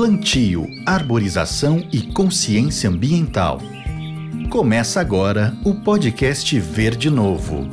plantio, arborização e consciência ambiental. Começa agora o podcast Verde Novo.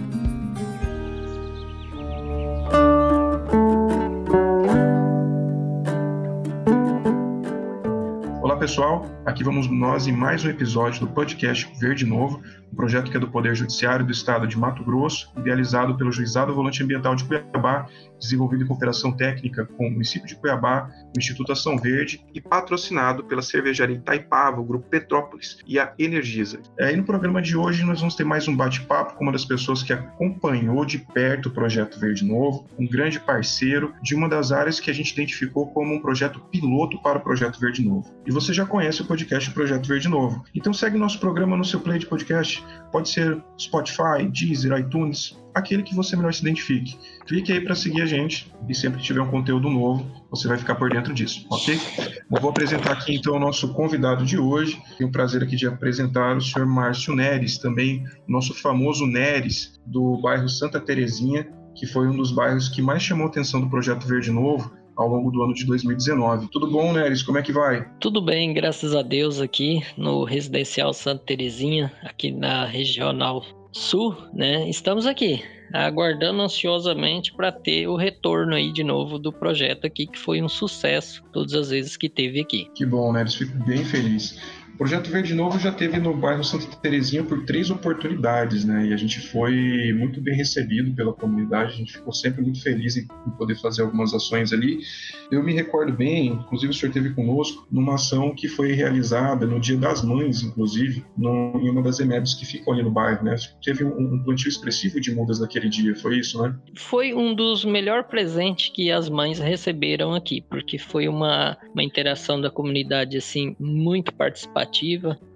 Olá pessoal, aqui vamos nós em mais um episódio do podcast Verde Novo, um projeto que é do Poder Judiciário do Estado de Mato Grosso, idealizado pelo Juizado Volante Ambiental de Cuiabá, desenvolvido em cooperação técnica com o município de Cuiabá, o Instituto Ação Verde e patrocinado pela cervejaria Itaipava, o Grupo Petrópolis e a Energisa. É, e no programa de hoje nós vamos ter mais um bate-papo com uma das pessoas que acompanhou de perto o projeto Verde Novo, um grande parceiro de uma das áreas que a gente identificou como um projeto piloto para o projeto Verde Novo. E você já conhece o podcast Projeto Verde Novo. Então segue nosso programa no seu play de podcast pode ser Spotify, Deezer, iTunes, aquele que você melhor se identifique. Clique aí para seguir a gente e sempre que tiver um conteúdo novo, você vai ficar por dentro disso, ok? Eu vou apresentar aqui então o nosso convidado de hoje. Tenho o prazer aqui de apresentar o senhor Márcio Neres, também nosso famoso Neres, do bairro Santa Terezinha, que foi um dos bairros que mais chamou a atenção do Projeto Verde Novo, ao longo do ano de 2019. Tudo bom, Neres? Como é que vai? Tudo bem, graças a Deus, aqui no Residencial Santa Terezinha, aqui na Regional Sul, né? Estamos aqui, aguardando ansiosamente para ter o retorno aí de novo do projeto aqui, que foi um sucesso todas as vezes que teve aqui. Que bom, Neres, fico bem feliz. O Projeto Verde Novo já teve no bairro Santa Terezinha por três oportunidades, né? E a gente foi muito bem recebido pela comunidade, a gente ficou sempre muito feliz em, poder fazer algumas ações ali. Eu me recordo bem, inclusive o senhor teve conosco, numa ação que foi realizada no Dia das Mães, inclusive, no, em uma das EMEBs que ficam ali no bairro, né? Teve um, um plantio expressivo de mudas naquele dia, foi isso, né? Foi um dos melhores presentes que as mães receberam aqui, porque foi uma, uma interação da comunidade, assim, muito participativa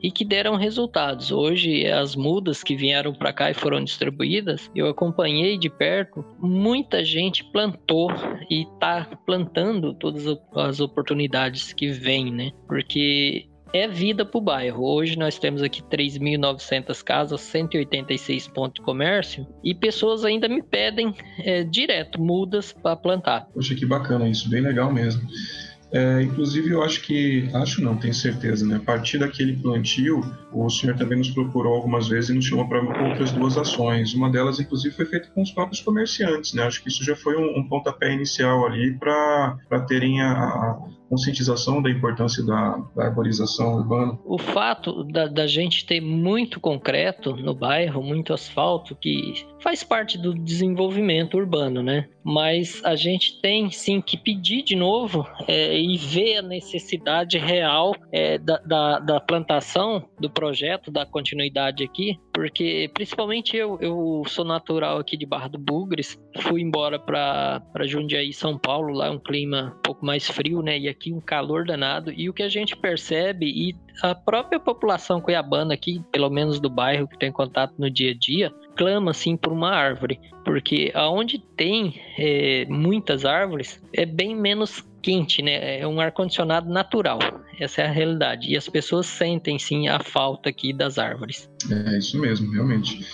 e que deram resultados. Hoje, as mudas que vieram para cá e foram distribuídas, eu acompanhei de perto, muita gente plantou e está plantando todas as oportunidades que vêm, né? Porque é vida para o bairro. Hoje nós temos aqui 3.900 casas, 186 pontos de comércio e pessoas ainda me pedem é, direto mudas para plantar. Poxa, que bacana isso, bem legal mesmo. É, inclusive, eu acho que, acho não, tenho certeza, né? A partir daquele plantio, o senhor também nos procurou algumas vezes e nos chamou para outras duas ações. Uma delas, inclusive, foi feita com os próprios comerciantes, né? Acho que isso já foi um, um pontapé inicial ali para terem a, a conscientização da importância da, da arborização urbana? O fato da, da, gente ter muito concreto no bairro, muito asfalto, que faz parte do desenvolvimento urbano, né? Mas a gente tem sim que pedir de novo é, e ver a necessidade real é, da, da, da, plantação do projeto, da continuidade aqui, porque principalmente eu, eu sou natural aqui de Barra do Bugres, fui embora para Jundiaí, São Paulo, lá é um clima um pouco mais frio, né? E aqui um calor danado e o que a gente percebe e a própria população cuiabana aqui, pelo menos do bairro que tem contato no dia a dia, clama assim por uma árvore, porque aonde tem é, muitas árvores é bem menos quente, né? É um ar condicionado natural. Essa é a realidade. E as pessoas sentem sim a falta aqui das árvores. É isso mesmo, realmente.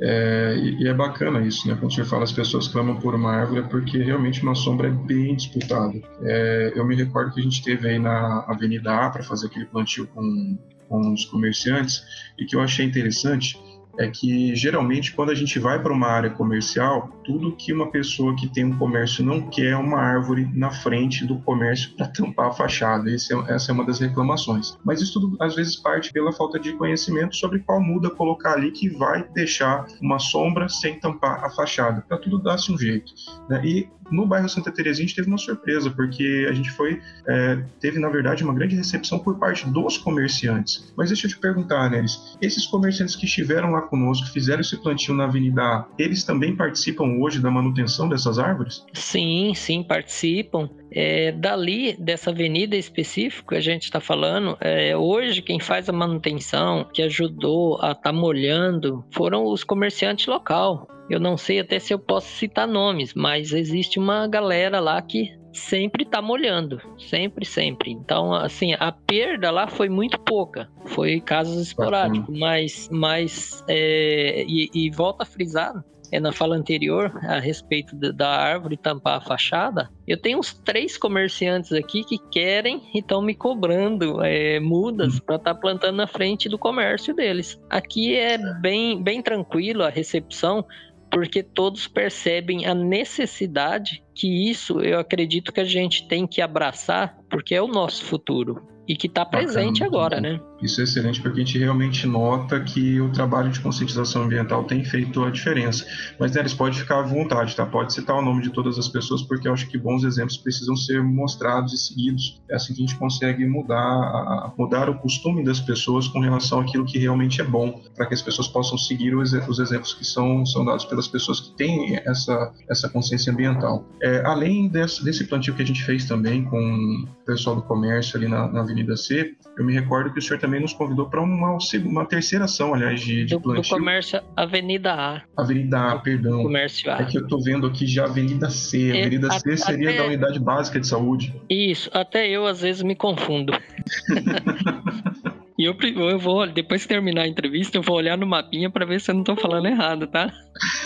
É, e, é bacana isso, né? Quando você fala as pessoas clamam por uma árvore, é porque realmente uma sombra é bem disputada. É, eu me recordo que a gente teve aí na Avenida A para fazer aquele plantio com, com os comerciantes e que eu achei interessante é que geralmente quando a gente vai para uma área comercial, tudo que uma pessoa que tem um comércio não quer é uma árvore na frente do comércio para tampar a fachada. É, essa é uma das reclamações. Mas isso tudo às vezes parte pela falta de conhecimento sobre qual muda colocar ali que vai deixar uma sombra sem tampar a fachada. Para tudo dar-se um jeito. Né? E no bairro Santa Terezinha a gente teve uma surpresa, porque a gente foi, é, teve na verdade uma grande recepção por parte dos comerciantes. Mas deixa eu te perguntar, Neres, esses comerciantes que estiveram lá conosco, fizeram esse plantio na Avenida A, eles também participam hoje da manutenção dessas árvores? Sim, sim, participam. É, dali, dessa avenida específica, a gente está falando, é, hoje quem faz a manutenção, que ajudou a estar tá molhando, foram os comerciantes local. Eu não sei até se eu posso citar nomes, mas existe uma galera lá que sempre tá molhando, sempre, sempre. Então, assim, a perda lá foi muito pouca, foi casos esporádicos, mas, mas é, e, e volta a frisar, é, na fala anterior a respeito da árvore tampar a fachada, eu tenho uns três comerciantes aqui que querem e estão me cobrando é, mudas para estar tá plantando na frente do comércio deles. Aqui é bem, bem tranquilo a recepção, porque todos percebem a necessidade que isso eu acredito que a gente tem que abraçar, porque é o nosso futuro e que está presente agora, né? Isso é excelente porque a gente realmente nota que o trabalho de conscientização ambiental tem feito a diferença. Mas, Neres, pode ficar à vontade, tá? Pode citar o nome de todas as pessoas, porque eu acho que bons exemplos precisam ser mostrados e seguidos. É assim que a gente consegue mudar, mudar o costume das pessoas com relação àquilo que realmente é bom, para que as pessoas possam seguir os, exemplos que são, são dados pelas pessoas que têm essa, essa consciência ambiental. É, além desse, desse plantio que a gente fez também com o pessoal do comércio ali na, na Avenida C, eu me recordo que o senhor também nos convidou para uma, uma terceira ação, aliás, de, de do, plantio. Do comércio Avenida A. Avenida A, perdão. Comércio A. É que eu estou vendo aqui já Avenida C. É, Avenida C seria até... da Unidade Básica de Saúde. Isso, até eu às vezes me confundo. E eu, eu vou, depois que terminar a entrevista, eu vou olhar no mapinha para ver se eu não estou falando errado, tá?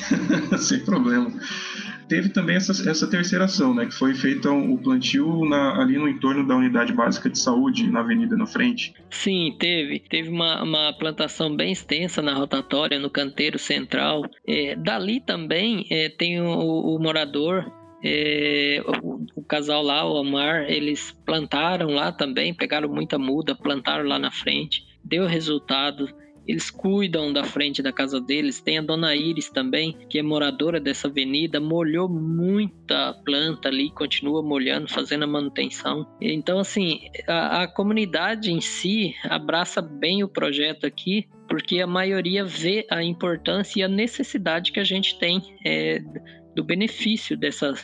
Sem problema. Teve também essa, essa terceira ação, né, que foi feita o plantio na, ali no entorno da unidade básica de saúde, na avenida na frente. Sim, teve. Teve uma, uma plantação bem extensa na rotatória, no canteiro central. É, dali também é, tem o, o morador é, o, o, casal lá, o Amar, eles plantaram lá também, pegaram muita muda, plantaram lá na frente, deu resultado. Eles cuidam da frente da casa deles. Tem a dona Iris também, que é moradora dessa avenida, molhou muita planta ali, continua molhando, fazendo a manutenção. Então, assim, a, a comunidade em si abraça bem o projeto aqui, porque a maioria vê a importância e a necessidade que a gente tem é, do benefício dessa,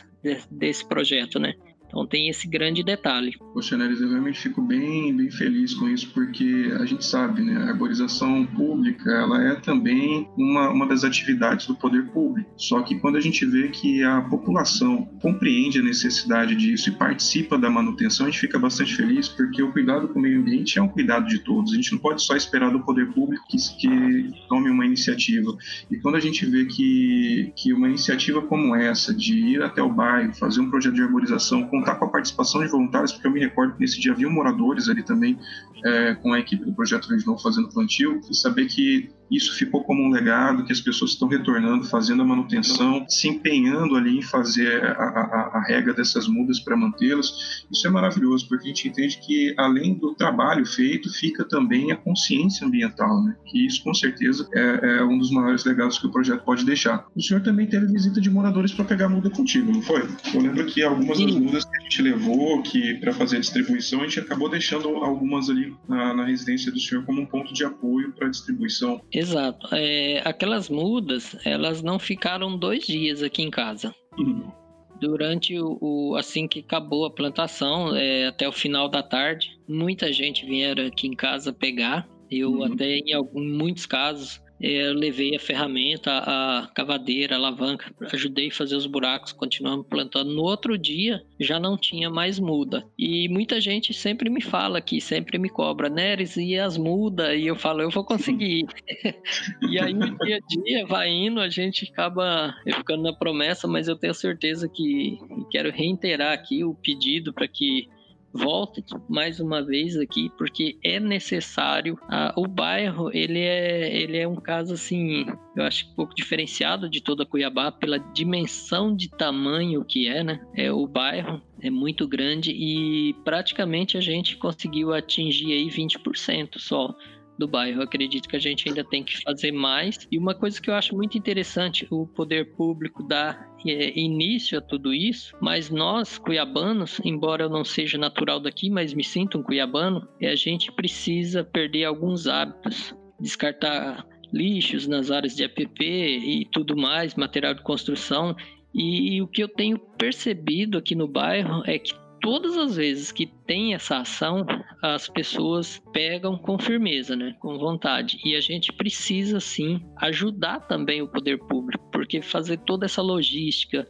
desse projeto, né? Então tem esse grande detalhe. Poxa, Neres, eu realmente fico bem, bem feliz com isso, porque a gente sabe, né, a arborização pública, ela é também uma, uma das atividades do poder público. Só que quando a gente vê que a população compreende a necessidade disso e participa da manutenção, a gente fica bastante feliz, porque o cuidado com o meio ambiente é um cuidado de todos. A gente não pode só esperar do poder público que, que tome uma iniciativa. E quando a gente vê que, que uma iniciativa como essa, de ir até o bairro, fazer um projeto de arborização com contar com a participação de voluntários, porque eu me recordo que nesse dia havia moradores ali também é, com a equipe do Projeto Novo fazendo plantio, e saber que isso ficou como um legado, que as pessoas estão retornando, fazendo a manutenção, se empenhando ali em fazer a, a, a rega dessas mudas para mantê-las. Isso é maravilhoso, porque a gente entende que além do trabalho feito, fica também a consciência ambiental, né? que isso com certeza é, é um dos maiores legados que o projeto pode deixar. O senhor também teve visita de moradores para pegar muda contigo, não foi? Eu lembro que algumas das mudas que a gente levou que para fazer a distribuição, a gente acabou deixando algumas ali na, na residência do senhor como um ponto de apoio para a distribuição. Exato. É, aquelas mudas, elas não ficaram dois dias aqui em casa. Uhum. Durante o, o, assim que acabou a plantação, é, até o final da tarde, muita gente vieram aqui em casa pegar. Eu uhum. até em alguns, muitos casos eu levei a ferramenta, a cavadeira, a alavanca, ajudei a fazer os buracos, continuamos plantando. No outro dia já não tinha mais muda. E muita gente sempre me fala aqui, sempre me cobra, Neres, e as mudas? E eu falo, eu vou conseguir. e aí no dia a dia vai indo, a gente acaba ficando na promessa, mas eu tenho certeza que quero reiterar aqui o pedido para que volte mais uma vez aqui porque é necessário. Ah, o bairro ele é, ele é um caso assim, eu acho um pouco diferenciado de toda Cuiabá pela dimensão de tamanho que é, né? É o bairro é muito grande e praticamente a gente conseguiu atingir aí 20% só do bairro. Eu acredito que a gente ainda tem que fazer mais. E uma coisa que eu acho muito interessante, o poder público dá é, início a tudo isso, mas nós, cuiabanos, embora eu não seja natural daqui, mas me sinto um cuiabano, é, a gente precisa perder alguns hábitos, descartar lixos nas áreas de APP e tudo mais, material de construção. E, e o que eu tenho percebido aqui no bairro é que todas as vezes que tem essa ação, as pessoas pegam com firmeza, né? Com vontade. E a gente precisa sim ajudar também o poder público, porque fazer toda essa logística,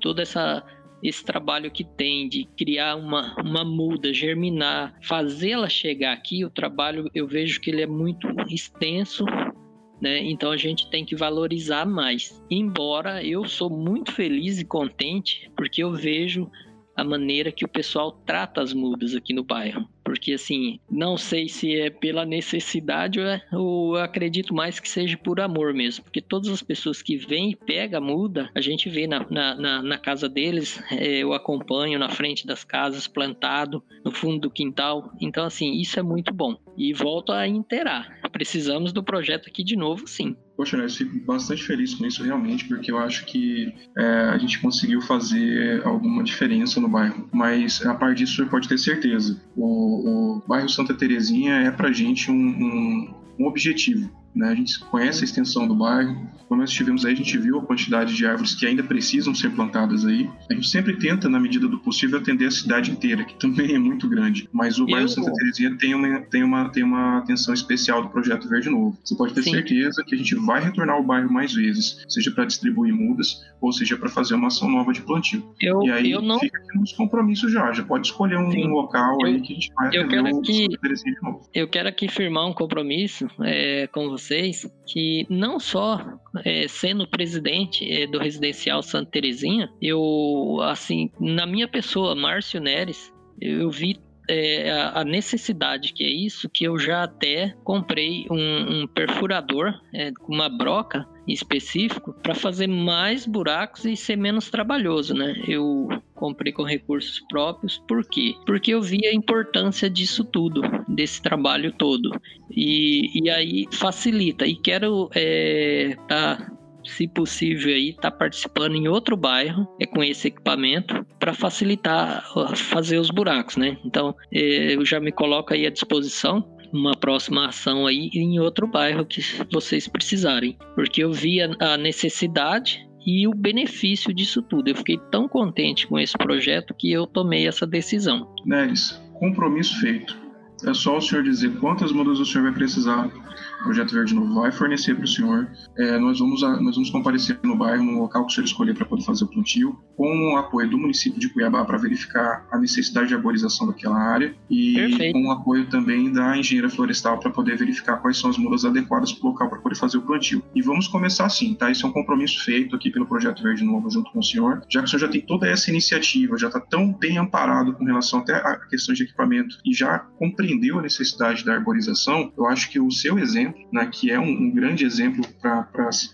toda essa esse trabalho que tem de criar uma, uma muda, germinar, fazê-la chegar aqui, o trabalho eu vejo que ele é muito extenso né? Então a gente tem que valorizar mais. Embora eu sou muito feliz e contente porque eu vejo a maneira que o pessoal trata as mudas aqui no bairro. Porque, assim, não sei se é pela necessidade ou, é, ou acredito mais que seja por amor mesmo. Porque todas as pessoas que vêm e pegam a muda, a gente vê na, na, na, na casa deles, é, eu acompanho na frente das casas, plantado, no fundo do quintal. Então, assim, isso é muito bom. E volto a inteirar. Precisamos do projeto aqui de novo, sim. Poxa, né, eu fico bastante feliz com isso realmente, porque eu acho que é, a gente conseguiu fazer alguma diferença no bairro. Mas a parte disso você pode ter certeza. O, o bairro Santa Terezinha é pra gente um, um, um objetivo. Né? A gente conhece a extensão do bairro. Quando nós estivemos aí, a gente viu a quantidade de árvores que ainda precisam ser plantadas aí. A gente sempre tenta, na medida do possível, atender a cidade inteira, que também é muito grande. Mas o bairro Eu... Santa Terezinha tem uma, tem, uma, tem uma atenção especial do Projeto Verde Novo. Você pode ter Sim. certeza que a gente vai retornar ao bairro mais vezes, seja para distribuir mudas, ou seja para fazer uma ação nova de plantio. Eu, e aí eu não... fica aqui nos compromissos já. Já pode escolher um Sim. local eu, aí que a gente vai eu quero aqui, Eu quero aqui firmar um compromisso é, com vocês que não só é, sendo presidente é, do residencial Santa Terezinha, eu, assim, na minha pessoa, Márcio Neres, eu vi é, a necessidade que é isso, que eu já até comprei um, um perfurador é, com uma broca específico para fazer mais buracos e ser menos trabalhoso, né? Eu comprei com recursos próprios, por quê? Porque eu vi a importância disso tudo, desse trabalho todo. E, e aí facilita. E quero é, tá se possível aí, tá participando em outro bairro é com esse equipamento para facilitar fazer os buracos, né? Então, é, eu já me coloco aí à disposição uma próxima ação aí em outro bairro que vocês precisarem, porque eu vi a necessidade e o benefício disso tudo. Eu fiquei tão contente com esse projeto que eu tomei essa decisão. Neres, compromisso feito. É só o senhor dizer quantas mudas o senhor vai precisar Projeto Verde Novo vai fornecer para o senhor. É, nós, vamos, nós vamos comparecer no bairro, no local que o senhor escolher para poder fazer o plantio, com o apoio do município de Cuiabá para verificar a necessidade de arborização daquela área e Perfeito. com o apoio também da engenheira florestal para poder verificar quais são as mudas adequadas para o local para poder fazer o plantio. E vamos começar assim, tá? Isso é um compromisso feito aqui pelo Projeto Verde Novo junto com o senhor, já que o senhor já tem toda essa iniciativa, já está tão bem amparado com relação até a questões de equipamento e já compreendeu a necessidade da arborização, eu acho que o seu exemplo, né, que é um, um grande exemplo para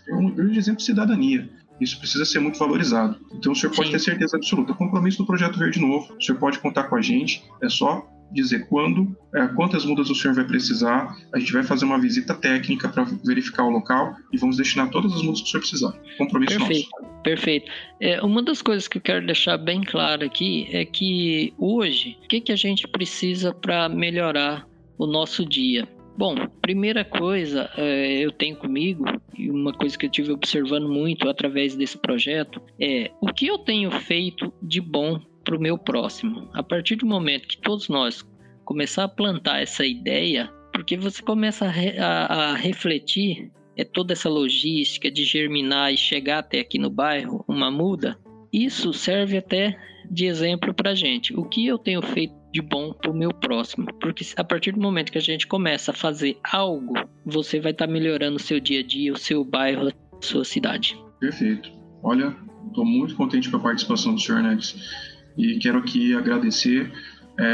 é um grande exemplo de cidadania. Isso precisa ser muito valorizado. Então o senhor pode Sim. ter certeza absoluta. Compromisso do Projeto Verde Novo, o senhor pode contar com a gente, é só dizer quando, é, quantas mudas o senhor vai precisar. A gente vai fazer uma visita técnica para verificar o local e vamos destinar todas as mudas que o senhor precisar. Compromisso perfeito, nosso. Perfeito. É, uma das coisas que eu quero deixar bem claro aqui é que hoje, o que, que a gente precisa para melhorar o nosso dia? Bom, primeira coisa é, eu tenho comigo, e uma coisa que eu tive observando muito através desse projeto, é o que eu tenho feito de bom para o meu próximo. A partir do momento que todos nós começar a plantar essa ideia, porque você começa a, re, a, a refletir é toda essa logística de germinar e chegar até aqui no bairro uma muda, isso serve até de exemplo para gente. O que eu tenho feito de bom para o meu próximo. Porque a partir do momento que a gente começa a fazer algo, você vai estar tá melhorando o seu dia a dia, o seu bairro, a sua cidade. Perfeito. Olha, estou muito contente com a participação do senhor Nex e quero aqui agradecer é,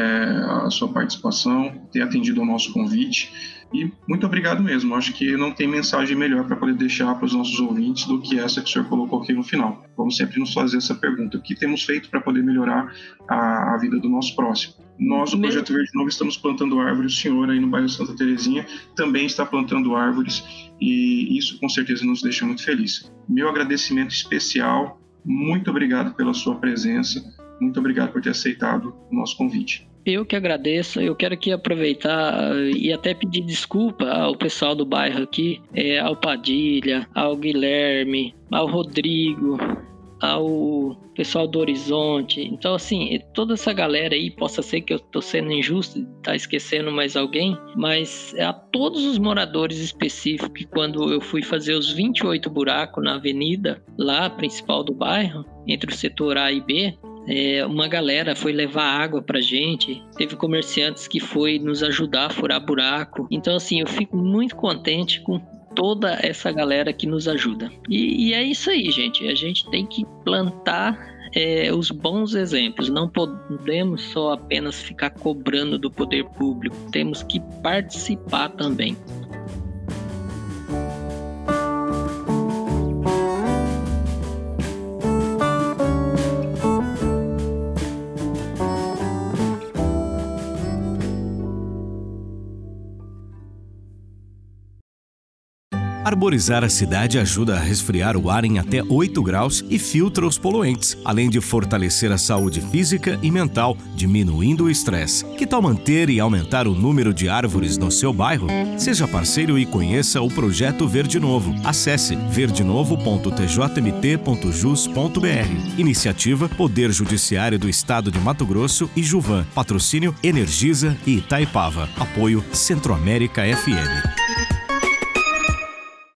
a sua participação, ter atendido ao nosso convite e muito obrigado mesmo. Acho que não tem mensagem melhor para poder deixar para os nossos ouvintes do que essa que o senhor colocou aqui no final. Vamos sempre nos fazer essa pergunta: o que temos feito para poder melhorar a, a, vida do nosso próximo? Nós, o Projeto Verde Novo, estamos plantando árvores. O senhor aí no bairro Santa Terezinha também está plantando árvores e isso com certeza nos deixa muito feliz. Meu agradecimento especial. Muito obrigado pela sua presença. Muito obrigado por ter aceitado o nosso convite. Eu que agradeço. Eu quero aqui aproveitar e até pedir desculpa ao pessoal do bairro aqui, é, ao Padilha, ao Guilherme, ao Rodrigo, ao pessoal do Horizonte. Então, assim, toda essa galera aí, possa ser que eu tô sendo injusto, tá esquecendo mais alguém, mas a todos os moradores específicos, que quando eu fui fazer os 28 buracos na avenida, lá principal do bairro, entre o setor A e B, é, uma galera foi levar água pra gente, teve comerciantes que foi nos ajudar a furar buraco. Então, assim, eu fico muito contente com toda essa galera que nos ajuda. E, e é isso aí, gente. A gente tem que plantar é, os bons exemplos. Não podemos só apenas ficar cobrando do poder público, temos que participar também. Arborizar a cidade ajuda a resfriar o ar em até 8 graus e filtra os poluentes, além de fortalecer a saúde física e mental, diminuindo o estresse. Que tal manter e aumentar o número de árvores no seu bairro? Seja parceiro e conheça o projeto Verde Novo. Acesse verdenovo.tjmt.jus.br. Iniciativa Poder Judiciário do Estado de Mato Grosso e Juvan. Patrocínio Energisa e Itaipava. Apoio Centro-América FM.